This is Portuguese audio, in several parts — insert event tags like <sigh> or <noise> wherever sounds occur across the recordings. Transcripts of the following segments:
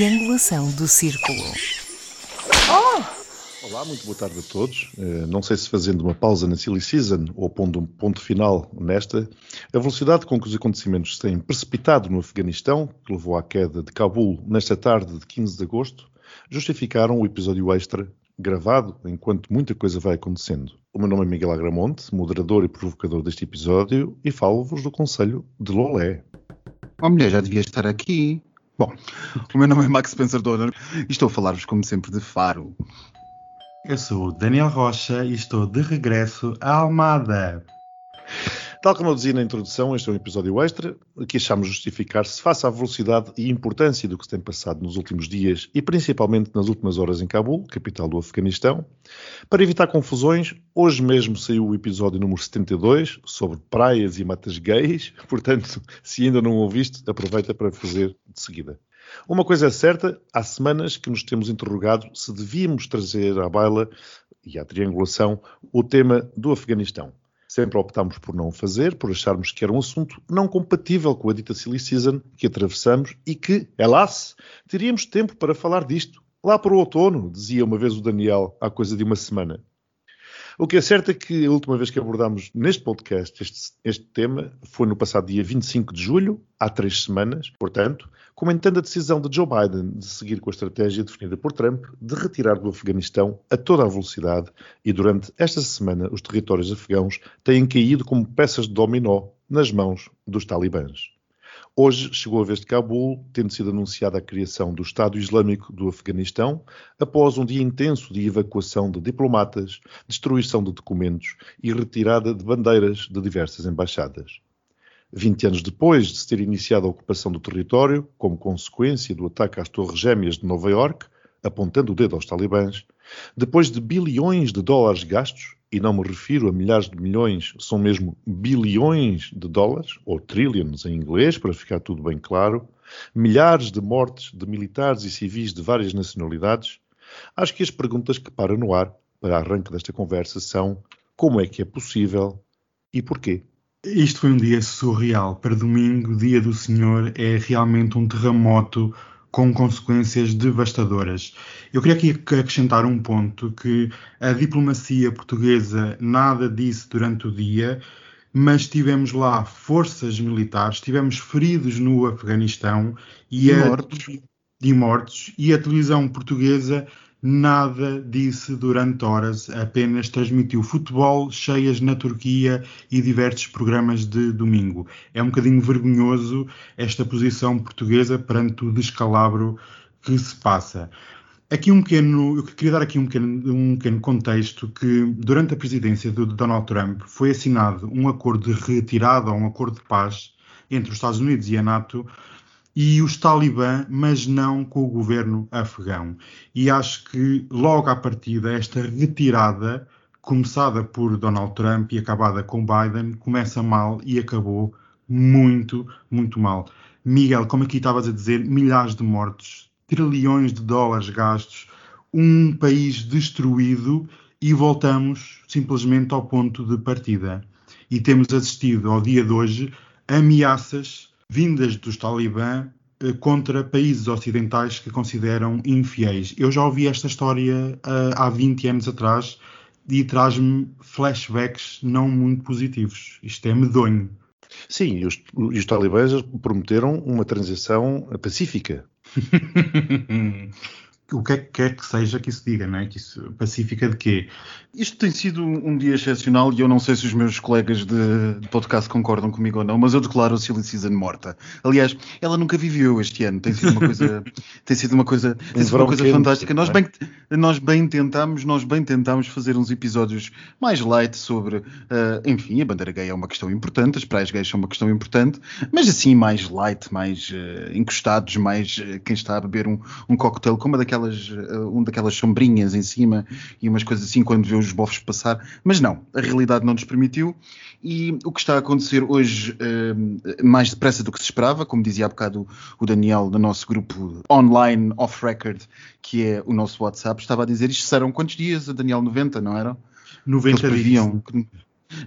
triangulação do círculo. Olá, muito boa tarde a todos. Uh, não sei se fazendo uma pausa na Silly Season ou pondo um ponto final nesta, a velocidade com que os acontecimentos se têm precipitado no Afeganistão, que levou à queda de Cabul nesta tarde de 15 de agosto, justificaram o episódio extra gravado enquanto muita coisa vai acontecendo. O meu nome é Miguel Agramonte, moderador e provocador deste episódio, e falo-vos do Conselho de Lolé. Oh, mulher, já devia estar aqui. Bom, o meu nome é Max Spencer Donner e estou a falar-vos, como sempre, de Faro. Eu sou o Daniel Rocha e estou de regresso à Almada. Tal como eu dizia na introdução, este é um episódio extra que achamos justificar-se face à velocidade e importância do que se tem passado nos últimos dias e principalmente nas últimas horas em Cabul, capital do Afeganistão. Para evitar confusões, hoje mesmo saiu o episódio número 72 sobre praias e matas gays, <laughs> portanto, se ainda não ouviste, aproveita para fazer de seguida. Uma coisa é certa, há semanas que nos temos interrogado se devíamos trazer à baila e à triangulação o tema do Afeganistão. Sempre optámos por não o fazer, por acharmos que era um assunto não compatível com a dita Silly Season que atravessamos e que, helas, teríamos tempo para falar disto. Lá para o outono, dizia uma vez o Daniel, há coisa de uma semana. O que é certo é que a última vez que abordámos neste podcast este, este, tema foi no passado dia 25 de julho, há três semanas, portanto, comentando a decisão de Joe Biden de seguir com a estratégia definida por Trump de retirar do Afeganistão a toda a velocidade e durante esta semana os territórios afegãos têm caído como peças de dominó nas mãos dos talibãs. Hoje chegou a vez de Cabul, tendo sido anunciada a criação do Estado Islâmico do Afeganistão, após um dia intenso de evacuação de diplomatas, destruição de documentos e retirada de bandeiras de diversas embaixadas. 20 anos depois de se ter iniciado a ocupação do território, como consequência do ataque às Torres Gêmeas de Nova Iorque, apontando o dedo aos talibãs, depois de bilhões de dólares gastos, e não me refiro a milhares de milhões, são mesmo bilhões de dólares, ou trillions em inglês, para ficar tudo bem claro, milhares de mortes de militares e civis de várias nacionalidades, acho que as perguntas que param no ar para arranque desta conversa são como é que é possível e porquê? Isto foi um dia surreal. Para domingo, dia do Senhor, é realmente um terremoto com consequências devastadoras. Eu queria aqui acrescentar um ponto que a diplomacia portuguesa nada disse durante o dia, mas tivemos lá forças militares, tivemos feridos no Afeganistão e, e mortos. e mortos e a televisão portuguesa nada disse durante horas, apenas transmitiu futebol, cheias na Turquia e diversos programas de domingo. É um bocadinho vergonhoso esta posição portuguesa perante o descalabro que se passa. Aqui um pequeno, eu queria dar aqui um pequeno, um pequeno contexto que durante a presidência de Donald Trump foi assinado um acordo de retirada, um acordo de paz entre os Estados Unidos e a NATO e os talibã, mas não com o governo afegão. E acho que logo à partida esta retirada, começada por Donald Trump e acabada com Biden, começa mal e acabou muito, muito mal. Miguel, como aqui estavas a dizer, milhares de mortos, trilhões de dólares gastos, um país destruído e voltamos simplesmente ao ponto de partida. E temos assistido ao dia de hoje ameaças vindas dos talibã eh, contra países ocidentais que consideram infiéis. Eu já ouvi esta história uh, há 20 anos atrás e traz-me flashbacks não muito positivos. Isto é medonho. Sim, e os, os talibãs prometeram uma transição pacífica. <laughs> o que é que quer que seja que isso diga, não é? Que isso pacífica de quê? Isto tem sido um dia excepcional e eu não sei se os meus colegas de, podcast concordam comigo ou não, mas eu declaro a Silly Season morta. Aliás, ela nunca viveu este ano. Tem sido uma coisa, <laughs> tem sido uma coisa, tem sido uma coisa fantástica. Nós é? bem, nós bem tentamos, nós bem tentamos fazer uns episódios mais light sobre, uh, enfim, a bandeira gay é uma questão importante, as praias gays são uma questão importante, mas assim mais light, mais uh, encostados, mais uh, quem está a beber um, um cocktail como daquela daquelas, eh, um daquelas sombrinhas em cima e umas coisas assim quando vê os bofos passar, mas não, a realidade não nos permitiu e o que está a acontecer hoje uh, mais depressa do que se esperava, como dizia há bocado o Daniel do nosso grupo online off-record, que é o nosso WhatsApp, estava a dizer isto serão quantos dias, Daniel? 90, não eram? 90 dias.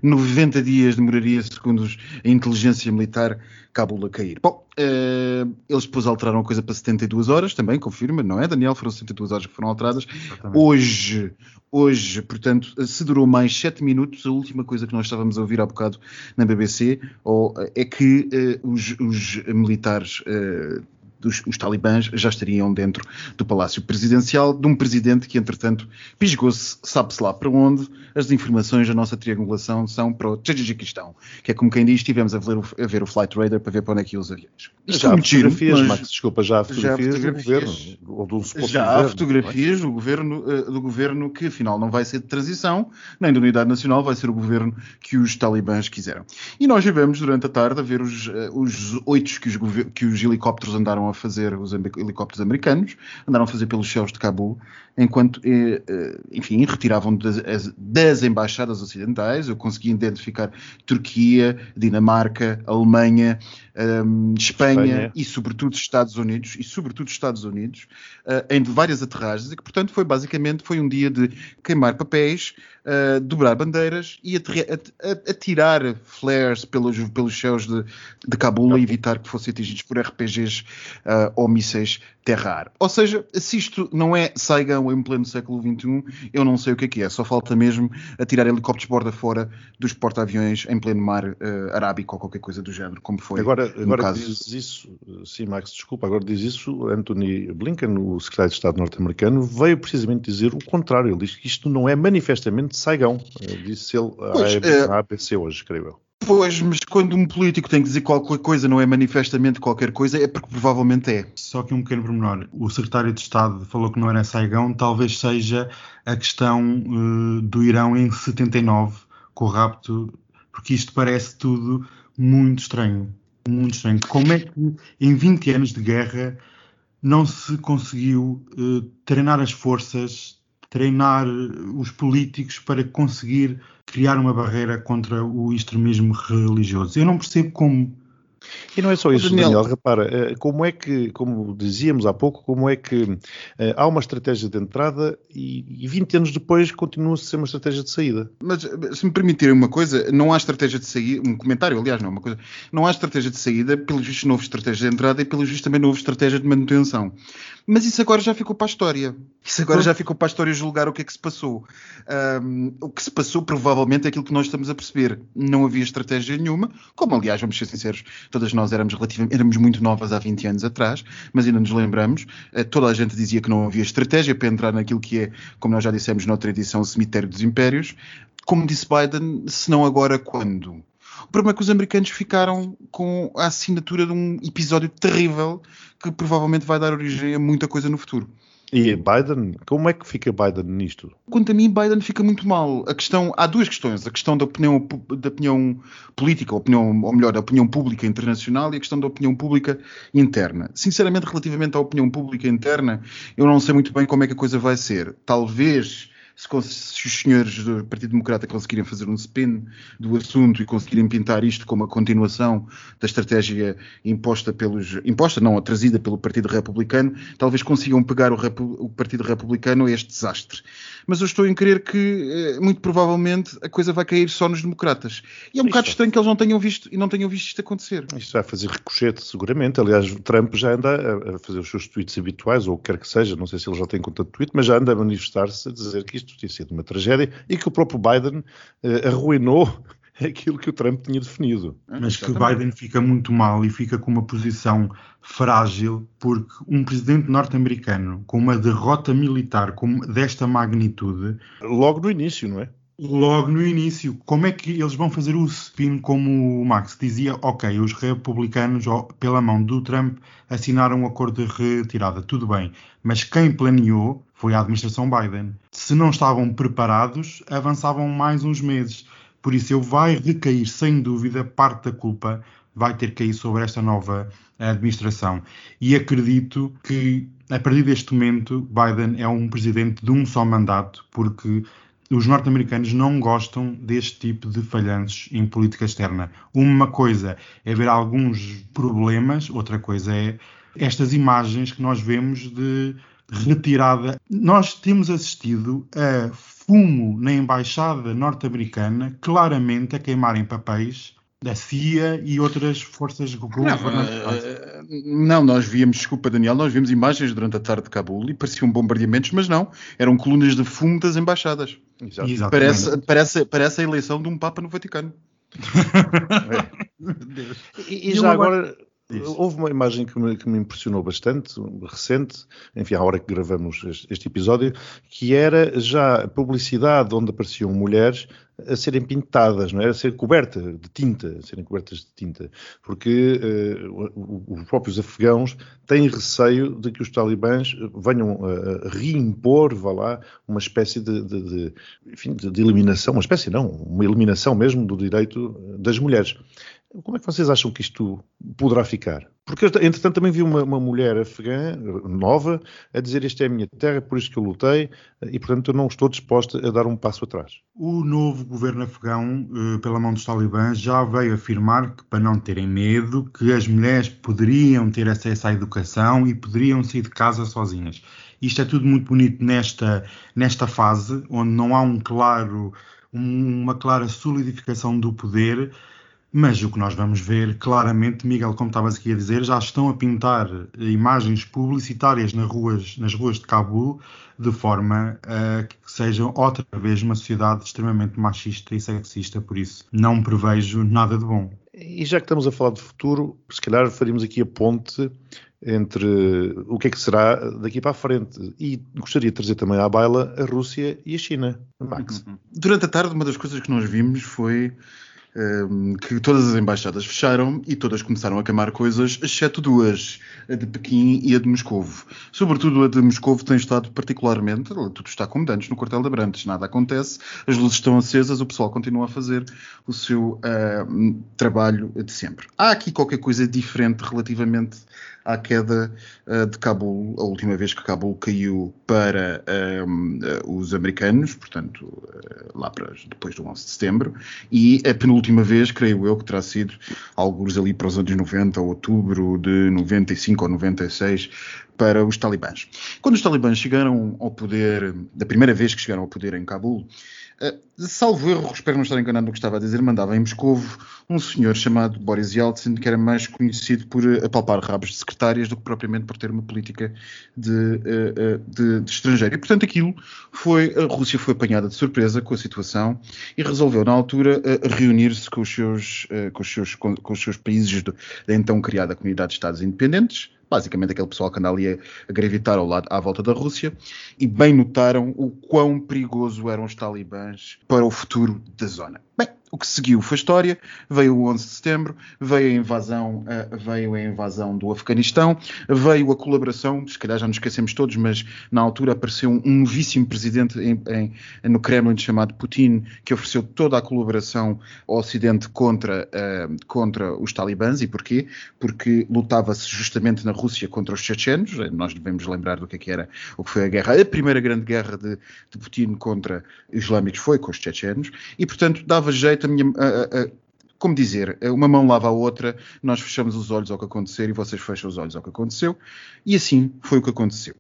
90 dias demoraria, segundo a inteligência militar, Cabul a cair. Bom, uh, eles depois alteraram a coisa para 72 horas, também confirma, não é, Daniel? Foram 72 horas que foram alteradas. Exatamente. Hoje, hoje, portanto, se durou mais 7 minutos, a última coisa que nós estávamos a ouvir há bocado na BBC ou, é que uh, os, os, militares uh, dos, os talibãs já estariam dentro do Palácio Presidencial, de um presidente que, entretanto, pisgou-se, sabe-se lá para onde. As informações da nossa triangulação são para o Tajiquistão, que é como quem diz, estivemos a ver, o, a ver o Flight Radar para ver para onde é que ia os aviões. já há fotografias, mas... Max, desculpa, já há fotografias, já há fotografias do governo, ou suposto Já há fotografias do governo, eh, do governo que, afinal, não vai ser de transição, nem da unidade nacional, vai ser o governo que os talibãs quiseram. E nós vivemos durante a tarde a ver os, eh, os oito que os, que os helicópteros andaram a a fazer, os helicópteros americanos, andaram a fazer pelos céus de Cabul, enquanto, eh, eh, enfim, retiravam das, das embaixadas ocidentais. Eu consegui identificar Turquia, Dinamarca, Alemanha, um, Espanha, Espanha, e sobretudo Estados Unidos, e sobretudo Estados Unidos, uh, em várias aterragens, e que, portanto, foi basicamente foi um dia de queimar papéis, uh, dobrar bandeiras e atirar flares pelos, pelos céus de, de Cabul e evitar que fossem atingidos por RPGs uh, ou mísseis terra-ar. Ou seja, se isto não é Saigon em pleno século XXI, eu não sei o que é que é. Só falta mesmo atirar helicópteros borda fora dos porta-aviões em pleno mar uh, arábico ou qualquer coisa do género, como foi agora, agora caso. diz isso, sim, Max, desculpa, agora diz isso Anthony Blinken, o secretário de Estado norte-americano, veio precisamente dizer o contrário. Ele diz que isto não é manifestamente Saigon. Disse ele à, ABC hoje, creio eu. Pois, mas quando um político tem que dizer qualquer coisa não é manifestamente qualquer coisa, é porque provavelmente é. Só que um pequeno pormenor. O secretário de Estado falou que não era Saigão, talvez seja a questão uh, do Irão em 79, com o rapto, porque isto parece tudo muito estranho. Muito estranho. Como é que em 20 anos de guerra não se conseguiu uh, treinar as forças, treinar os políticos para conseguir criar uma barreira contra o extremismo religioso. Eu não percebo como. E não é só isso, Daniel. Daniel. repara, eh, como é que, como dizíamos há pouco, como é que uh, há uma estratégia de entrada e, e 20 anos depois continua a ser uma estratégia de saída. Mas se me permitirem uma coisa, não há estratégia de saída, um comentário, aliás, não, uma coisa, não há estratégia de saída, pelo visto, não houve estratégia de entrada e pelo visto também não houve estratégia de manutenção. Mas isso agora já ficou para a história. Isso agora já ficou para a história julgar o que é que se passou. Um, o que se passou provavelmente é aquilo que nós estamos a perceber. Não havia estratégia nenhuma, como aliás, vamos ser sinceros, todas nós éramos relativamente, éramos muito novas há 20 anos atrás, mas ainda nos lembramos. Uh, toda a gente dizia que não havia estratégia para entrar naquilo que é, como nós já dissemos noutra edição, o cemitério dos impérios. Como disse Biden, se não agora, quando? O problema é que os americanos ficaram com a assinatura de um episódio terrível que provavelmente vai dar origem a muita coisa no futuro. E Biden, como é que fica Biden nisto? Quanto a mim, Biden fica muito mal. A questão, há duas questões: a questão da opinião, da opinião política, opinião, ou melhor, da opinião pública internacional e a questão da opinião pública interna. Sinceramente, relativamente à opinião pública interna, eu não sei muito bem como é que a coisa vai ser. Talvez se, se, os senhores do Partido Democrata conseguirem fazer um spin do assunto e conseguirem pintar isto como a continuação da estratégia imposta pelos imposta não, trazida pelo Partido Republicano, talvez consigam pegar o, o Partido Republicano a este desastre. Mas eu estou em crer que eh, muito provavelmente a coisa vai cair só nos democratas. E é um isto bocado estranho que eles não tenham visto e não tenham visto isto acontecer. Isto vai fazer ricochete, seguramente. Aliás, Trump já anda a fazer os seus tweets habituais, ou o que quer que seja, não sei se ele já tem conta de tweet, mas já anda a manifestar-se a dizer que isto tinha sido uma tragédia e que o próprio Biden uh, arruinou <laughs> aquilo que o Trump tinha definido. Mas que Biden fica muito mal e fica com uma posição frágil, porque um presidente norte-americano com uma derrota militar como desta magnitude. Logo no início, não é? Logo no início, como é que eles vão fazer o spin como o Max dizia? Ok, os republicanos, pela mão do Trump, assinaram um acordo de retirada, tudo bem, mas quem planeou foi a administração Biden. Se não estavam preparados, avançavam mais uns meses. Por isso, ele vai recair, sem dúvida, parte da culpa vai ter que cair sobre esta nova administração. E acredito que, a partir deste momento, Biden é um presidente de um só mandato, porque os norte-americanos não gostam deste tipo de falhanços em política externa. Uma coisa é ver alguns problemas, outra coisa é estas imagens que nós vemos de retirada. Nós temos assistido a fumo na embaixada norte-americana, claramente a queimarem papéis da CIA e outras forças governamentais. Não, não, nós víamos, desculpa Daniel, nós vimos imagens durante a tarde de Cabul e pareciam bombardeamentos, mas não, eram colunas de fumo das embaixadas. Exato. Parece, parece, parece a eleição de um Papa no Vaticano. <laughs> é. E, e já agora, Houve uma imagem que me, que me, impressionou bastante, recente, enfim, à hora que gravamos este, este, episódio, que era já publicidade onde apareciam mulheres a serem pintadas, não é? A ser coberta de tinta, a serem cobertas de tinta, porque uh, os próprios afegãos têm receio de que os talibãs venham a, reimpor, vá lá, uma espécie de, de, de, enfim, de eliminação, uma espécie não, uma eliminação mesmo do direito das mulheres. Como é que vocês acham que isto poderá ficar? Porque, entretanto, também vi uma, uma, mulher afegã, nova, a dizer esta é a minha terra, por isso que eu lutei, e, portanto, eu não estou disposta a dar um passo atrás. O novo governo afegão, eh, pela mão dos talibãs, já veio afirmar que, para não terem medo, que as mulheres poderiam ter acesso à educação e poderiam sair de casa sozinhas. Isto é tudo muito bonito nesta, nesta fase, onde não há um claro, uma clara solidificação do poder, mas o que nós vamos ver claramente, Miguel, como estavas aqui a dizer, já estão a pintar imagens publicitárias nas ruas, nas ruas de Cabul de forma a que sejam outra vez uma sociedade extremamente machista e sexista, por isso não prevejo nada de bom. E já que estamos a falar de futuro, se calhar faríamos aqui a ponte entre o que é que será daqui para a frente. E gostaria de trazer também à baila a Rússia e a China. Max. Durante a tarde, uma das coisas que nós vimos foi que todas as embaixadas fecharam e todas começaram a queimar coisas, exceto duas, a de Pequim e a de Moscovo. Sobretudo a de Moscovo tem estado particularmente, tudo está como antes no quartel de Abrantes, nada acontece, as luzes estão acesas, o pessoal continua a fazer o seu uh, trabalho de sempre. Há aqui qualquer coisa diferente relativamente à queda uh, de Cabul, a última vez que Cabul caiu para um, uh, eh, os americanos, portanto, uh, lá para depois do 11 de setembro, e a penúltima vez, creio eu, que terá sido alguns ali para os anos 90, outubro de 95 ou 96, para os talibãs. Quando os talibãs chegaram ao poder, da primeira vez que chegaram ao poder em Cabul, Uh, salvo erro, espero não estar enganado no que estava a dizer, mandava em Moscovo um senhor chamado Boris Yeltsin, que era mais conhecido por uh, apalpar rabos de secretárias do que propriamente por ter uma política de, uh, de, de, estrangeiro. E, portanto, aquilo foi, a Rússia foi apanhada de surpresa com a situação e resolveu, na altura, reunir-se com, com, com, com os seus países da então criada Comunidade de Estados Independentes, basicamente aquele pessoal que anda ali a, a gravitar ao lado, à volta da Rússia, e bem notaram o quão perigoso eram os talibãs para o futuro da zona. Bem, o que seguiu foi história, veio o 11 de setembro, veio a invasão, uh, veio a invasão do Afeganistão, veio a colaboração, se calhar já nos esquecemos todos, mas na altura apareceu um, um novíssimo presidente no Kremlin chamado Putin, que ofereceu toda a colaboração ao Ocidente contra, uh, contra os talibãs. E porquê? Porque lutava-se justamente na Rússia contra os chechenos. Nós devemos lembrar do que, é que era o que foi a guerra, a primeira grande guerra de, de Putin contra os islâmicos foi com os chechenos, e portanto dava jeito a minha. A, a, como dizer, uma mão lava a outra, nós fechamos os olhos ao que acontecer e vocês fecham os olhos ao que aconteceu, e assim foi o que aconteceu.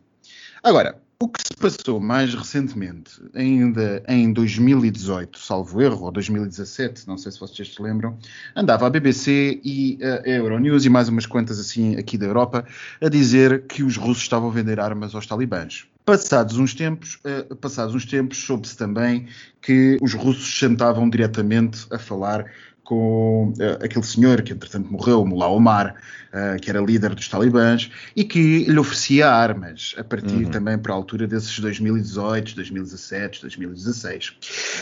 Agora, o que se passou mais recentemente, ainda em 2018, salvo erro, ou 2017, não sei se vocês se lembram, andava a BBC e a Euronews e mais umas quantas assim aqui da Europa a dizer que os russos estavam a vender armas aos talibãs. Passados uns tempos, uh, passados uns tempos, soube-se também que os russos sentavam diretamente a falar com uh, aquele senhor que entretanto morreu, Mullah Omar, uh, que era líder dos talibãs, e que lhe oferecia armas a partir uhum. também para a altura desses 2018, 2017, 2016.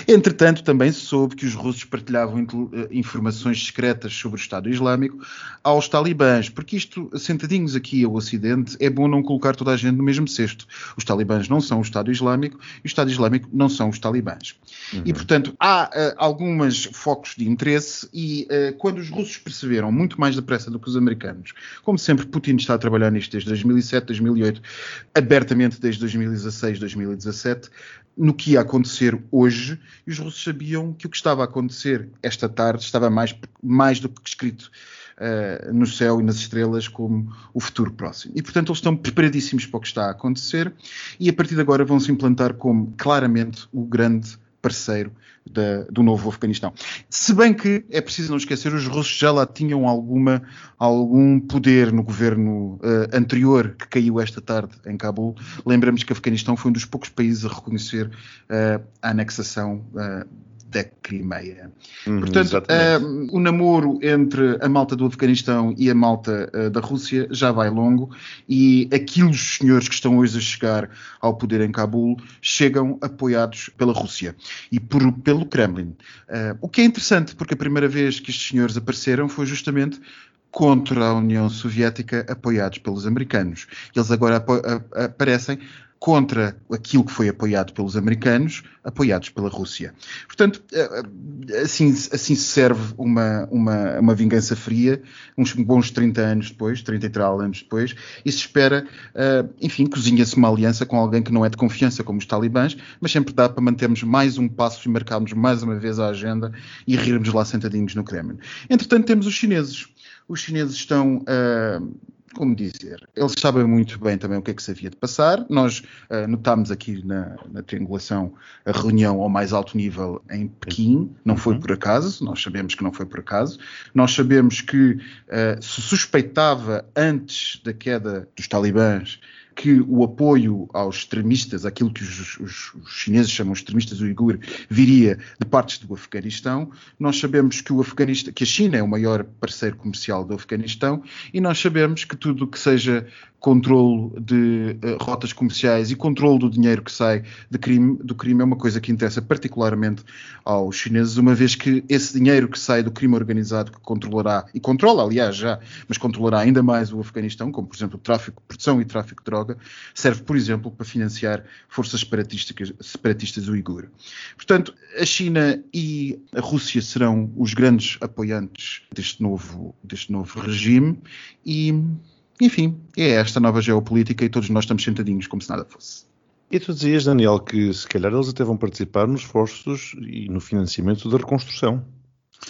Entretanto, também se soube que os russos partilhavam uh, informações secretas sobre o Estado Islâmico aos talibãs, porque isto, sentadinhos aqui ao Ocidente, é bom não colocar toda a gente no mesmo cesto. Os talibãs não são o Estado Islâmico e o Estado Islâmico não são os talibãs. Uhum. E, portanto, há uh, alguns focos de interesse e quando os russos perceberam muito mais depressa do que os americanos anos. Como sempre, Putin está a trabalhar nisto desde 2007, 2008, abertamente desde 2016, 2017, no que ia acontecer hoje, e os russos sabiam que o que estava a acontecer esta tarde estava mais, mais do que escrito uh, no céu e nas estrelas como o futuro próximo. E, portanto, eles estão preparadíssimos para o que está a acontecer e, a partir de agora, vão se implantar como claramente o grande parceiro da, do novo Afeganistão. Se bem que é preciso não esquecer, os russos já lá tinham alguma, algum poder no governo uh, anterior que caiu esta tarde em Cabul. Lembramos que o Afeganistão foi um dos poucos países a reconhecer uh, a anexação uh, da Crimeia. Uhum, Portanto, uh, o namoro entre a malta do Afeganistão e a malta uh, da Rússia já vai longo e aqueles senhores que estão hoje a chegar ao poder em Cabul chegam apoiados pela Rússia e por, pelo Kremlin. Uh, o que é interessante, porque a primeira vez que estes senhores apareceram foi justamente contra a União Soviética apoiados pelos americanos. Eles agora aparecem contra aquilo que foi apoiado pelos americanos, apoiados pela Rússia. Portanto, eh, eh, assim, assim se serve uma, uma, uma vingança fria, uns bons 30 anos depois, 30 e tal anos depois, e se espera, eh, enfim, cozinha-se uma aliança com alguém que não é de confiança, como os talibãs, mas sempre dá para mantermos mais um passo e marcarmos mais uma vez a agenda e rirmos lá sentadinhos no Kremlin. Entretanto, temos os chineses. Os chineses estão uh, como dizer, eles sabem muito bem também o que é que se havia de passar. Nós uh, notámos aqui na, na, triangulação a reunião ao mais alto nível em Pequim, não foi uhum. por acaso, nós sabemos que não foi por acaso. Nós sabemos que uh, se suspeitava antes da queda dos talibãs que o apoio aos extremistas, aquilo que os, os, os chineses chamam extremistas uigur, viria de partes do Afeganistão. Nós sabemos que, o Afeganistão, que a China é o maior parceiro comercial do Afeganistão e nós sabemos que tudo que seja controlo de uh, rotas comerciais e controlo do dinheiro que sai crime, do crime é uma coisa que interessa particularmente aos chineses, uma vez que esse dinheiro que sai do crime organizado que controlará, e controla aliás já, mas controlará ainda mais o Afeganistão, como por exemplo o tráfico, produção e tráfico de droga, serve por exemplo para financiar forças separatistas, uigur. Portanto, a China e a Rússia serão os grandes apoiantes deste novo, deste novo regime e enfim, é esta nova geopolítica e todos nós estamos sentadinhos como se nada fosse. E tu dizias, Daniel, que se calhar eles até vão participar nos esforços e no financiamento da reconstrução.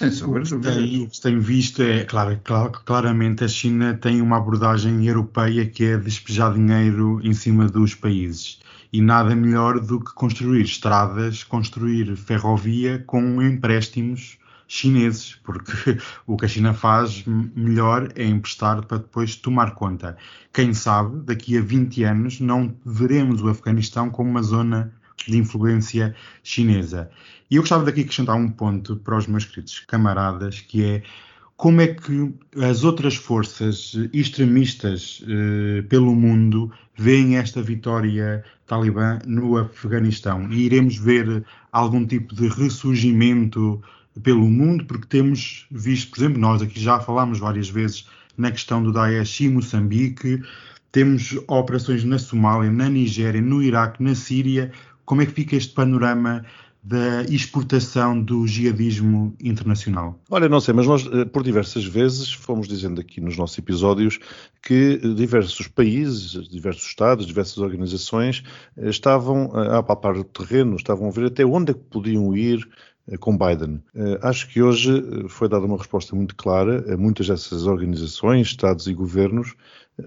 Sem sombra O que se tem visto é, claro, claramente a China tem uma abordagem europeia que é despejar dinheiro em cima dos países. E nada melhor do que construir estradas, construir ferrovia com empréstimos chineses, porque <laughs> o que a China faz melhor é emprestar para depois tomar conta. Quem sabe, daqui a 20 anos não veremos o Afeganistão como uma zona de influência chinesa. E eu gostava daqui acrescentar um ponto para os meus queridos camaradas, que é como é que as outras forças extremistas eh, pelo mundo veem esta vitória talibã no Afeganistão? E iremos ver algum tipo de ressurgimento pelo mundo, porque temos visto, por exemplo, nós aqui já falámos várias vezes na questão do Daesh e Moçambique, temos operações na Somália, na Nigéria, no Iraque, na Síria. Como é que fica este panorama da exportação do jihadismo internacional? Olha, não sei, mas nós eh, por diversas vezes fomos dizendo aqui nos nossos episódios que diversos países, diversos Estados, diversas organizações eh, estavam a apalpar o terreno, estavam a ver até onde é que podiam ir eh, com Biden. Eh, acho que hoje eh, foi dada uma resposta muito clara a muitas dessas organizações, Estados e governos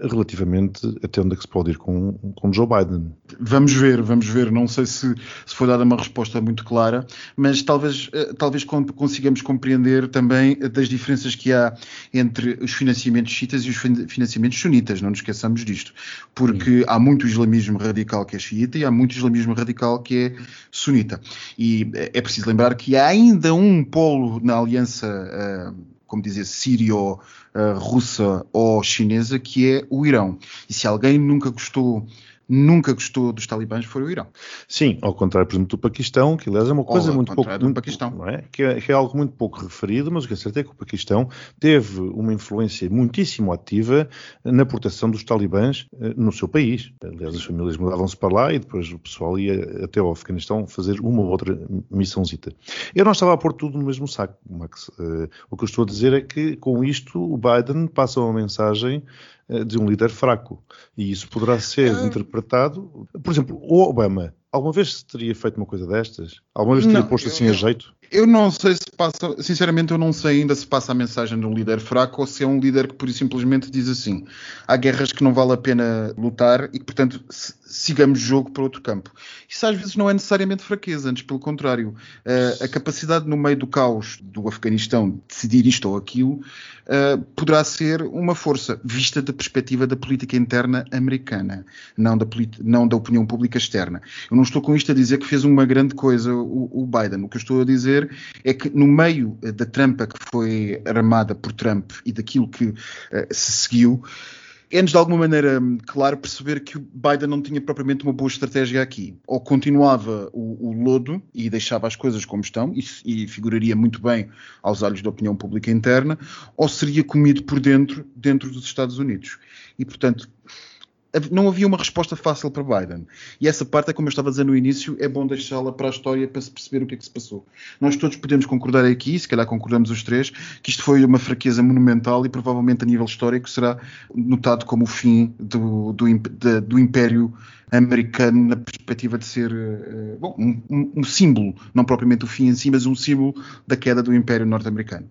relativamente até onde é que se pode ir com, com Joe Biden. Vamos ver, vamos ver. Não sei se, se foi dada uma resposta muito clara, mas talvez, talvez consigamos compreender também das diferenças que há entre os financiamentos chiitas e os financiamentos sunitas. Não nos esqueçamos disto. Porque Sim. há muito islamismo radical que é xiita e há muito islamismo radical que é sunita. E é preciso lembrar que há ainda um polo na aliança. Uh, como dizer, sírio-russa ou chinesa, que é o Irão. E se alguém nunca gostou nunca gostou dos talibãs foi o Irão. Sim, ao contrário, por exemplo, do Paquistão, que aliás é uma coisa muito pouco. Do muito, Paquistão. Não é? Que, é, que, é, algo muito pouco referido, mas o que é certo é que o Paquistão teve uma influência muitíssimo ativa na proteção dos talibãs eh, no seu país. Aliás, as famílias mudavam-se para lá e depois o pessoal ia até ao Afeganistão fazer uma ou outra missãozita. Eu não estava a pôr tudo no mesmo saco, Max. Uh, o que eu estou a dizer é que com isto o Biden passa uma mensagem eh, de um líder fraco. E isso poderá ser ah. interpretado. Por exemplo, o Obama alguma vez teria feito uma coisa destas? Alguma vez teria não, posto assim a jeito? Eu não sei se passa, sinceramente, eu não sei ainda se passa a mensagem de um líder fraco ou se é um líder que por simplesmente diz assim: há guerras que não vale a pena lutar e que, portanto, sigamos jogo para outro campo. Isso às vezes não é necessariamente fraqueza, antes pelo contrário. Uh, a capacidade no meio do caos do Afeganistão de decidir isto ou aquilo uh, poderá ser uma força, vista da perspectiva da política interna americana, não da, não da opinião pública externa. Eu não estou com isto a dizer que fez uma grande coisa o, o Biden. O que eu estou a dizer é que no meio eh, da trampa que foi armada por Trump e daquilo que uh, se seguiu, é-nos de alguma maneira hum, claro perceber que o Biden não tinha propriamente uma boa estratégia aqui. Ou continuava o, o lodo e deixava as coisas como estão, e, e, figuraria muito bem aos olhos da opinião pública interna, ou seria comido por dentro, dentro dos Estados Unidos. E, portanto, não havia uma resposta fácil para Biden. E essa parte, é como eu estava a dizer no início, é bom deixá-la para a história para se perceber o que é que se passou. Nós todos podemos concordar aqui, se calhar concordamos os três, que isto foi uma fraqueza monumental e provavelmente a nível histórico será notado como o fim do, do, do Império americano na perspectiva de ser uh, bom, um, um símbolo, não propriamente o fim em si, mas um símbolo da queda do Império norte-americano.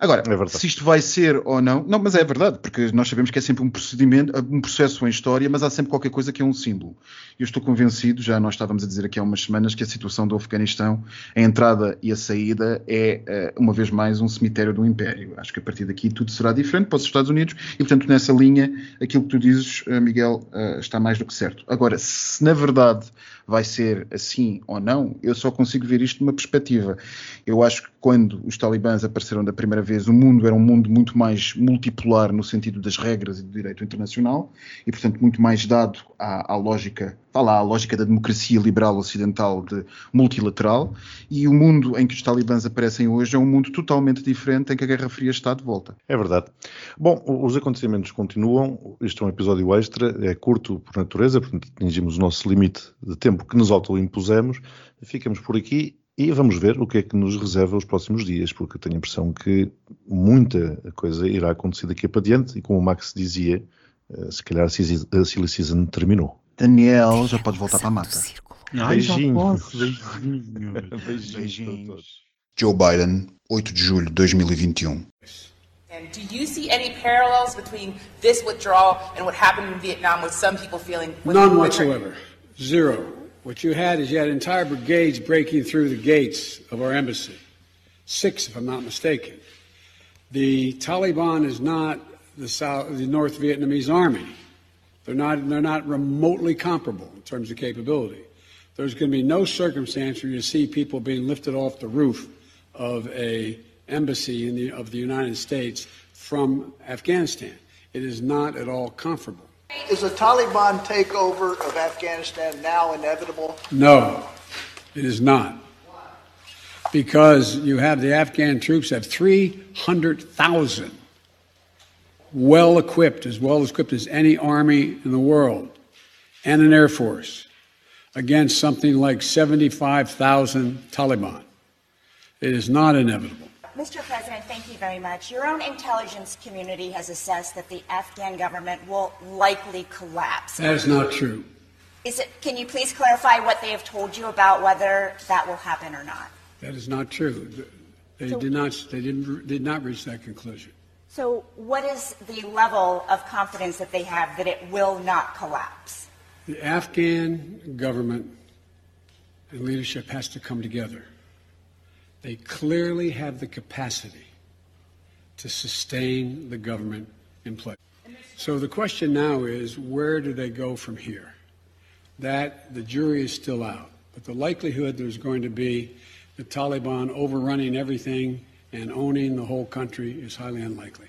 Agora, é se isto vai ser ou não, não, mas é verdade, porque nós sabemos que é sempre um procedimento, um processo em história, mas há sempre qualquer coisa que é um símbolo. Eu estou convencido, já nós estávamos a dizer aqui há umas semanas, que a situação do Afeganistão, a entrada e a saída, é, eh, uma vez mais, um cemitério do Império. Acho que a partir daqui tudo será diferente para os Estados Unidos e, portanto, nessa linha, aquilo que tu dizes, eh, Miguel, eh, está mais do que certo. Agora, se na verdade vai ser assim ou não, eu só consigo ver isto numa perspectiva. Eu acho que quando os talibãs apareceram da primeira vez, o mundo era um mundo muito mais multipolar no sentido das regras e do direito internacional e, portanto, muito mais dado à, à lógica lá, a lógica da democracia liberal ocidental de multilateral, e o mundo em que os talibãs aparecem hoje é um mundo totalmente diferente em que a Guerra Fria está de volta. É verdade. Bom, os acontecimentos continuam, este é um episódio extra, é curto por natureza, portanto atingimos o nosso limite de tempo que nos autoimpusemos, ficamos por aqui e vamos ver o que é que nos reserva os próximos dias, porque eu tenho a impressão que muita coisa irá acontecer daqui para diante, e como o Max dizia, eh, se calhar a Silly Season terminou. Daniel, já pode voltar para a mata. Beijinhos. Beijinhos. Beijinhos. Joe Biden, 8 de julho de 2021. Um. And do you see any parallels between this withdrawal and what happened in Vietnam with some people feeling... None whatsoever. Zero. What you had is you had entire brigades breaking through the gates of our embassy. Six, if I'm not mistaken. The Taliban is not the, South, the North Vietnamese army. They're not, they're not remotely comparable in terms of capability. There's going to be no circumstance where you see people being lifted off the roof of a embassy the, of the United States from Afghanistan. It is not at all comparable. Is a Taliban takeover of Afghanistan now inevitable? No, it is not. Because you have the Afghan troops have 300,000 well equipped, as well equipped as any army in the world, and an air force against something like 75,000 Taliban. It is not inevitable. Mr. President, thank you very much. Your own intelligence community has assessed that the Afghan government will likely collapse. That is not true. Is it, can you please clarify what they have told you about whether that will happen or not? That is not true. They so, did not. They didn't. Did not reach that conclusion. So, what is the level of confidence that they have that it will not collapse? The Afghan government and leadership has to come together. They clearly have the capacity to sustain the government in place. So the question now is where do they go from here? That the jury is still out. But the likelihood there's going to be the Taliban overrunning everything and owning the whole country is highly unlikely.